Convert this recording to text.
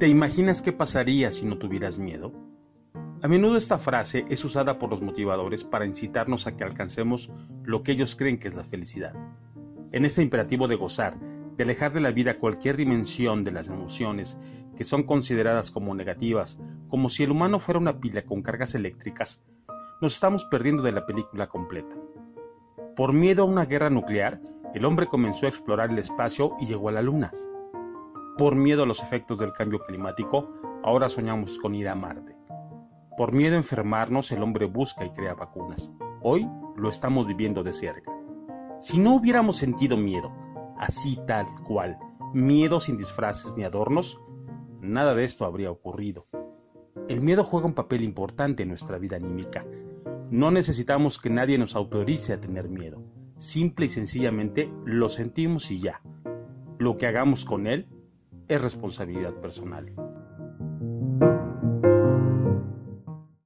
¿Te imaginas qué pasaría si no tuvieras miedo? A menudo esta frase es usada por los motivadores para incitarnos a que alcancemos lo que ellos creen que es la felicidad. En este imperativo de gozar, de alejar de la vida cualquier dimensión de las emociones que son consideradas como negativas, como si el humano fuera una pila con cargas eléctricas, nos estamos perdiendo de la película completa. Por miedo a una guerra nuclear, el hombre comenzó a explorar el espacio y llegó a la Luna. Por miedo a los efectos del cambio climático, ahora soñamos con ir a Marte. Por miedo a enfermarnos, el hombre busca y crea vacunas. Hoy lo estamos viviendo de cerca. Si no hubiéramos sentido miedo, así tal cual, miedo sin disfraces ni adornos, nada de esto habría ocurrido. El miedo juega un papel importante en nuestra vida anímica. No necesitamos que nadie nos autorice a tener miedo. Simple y sencillamente lo sentimos y ya. Lo que hagamos con él es responsabilidad personal.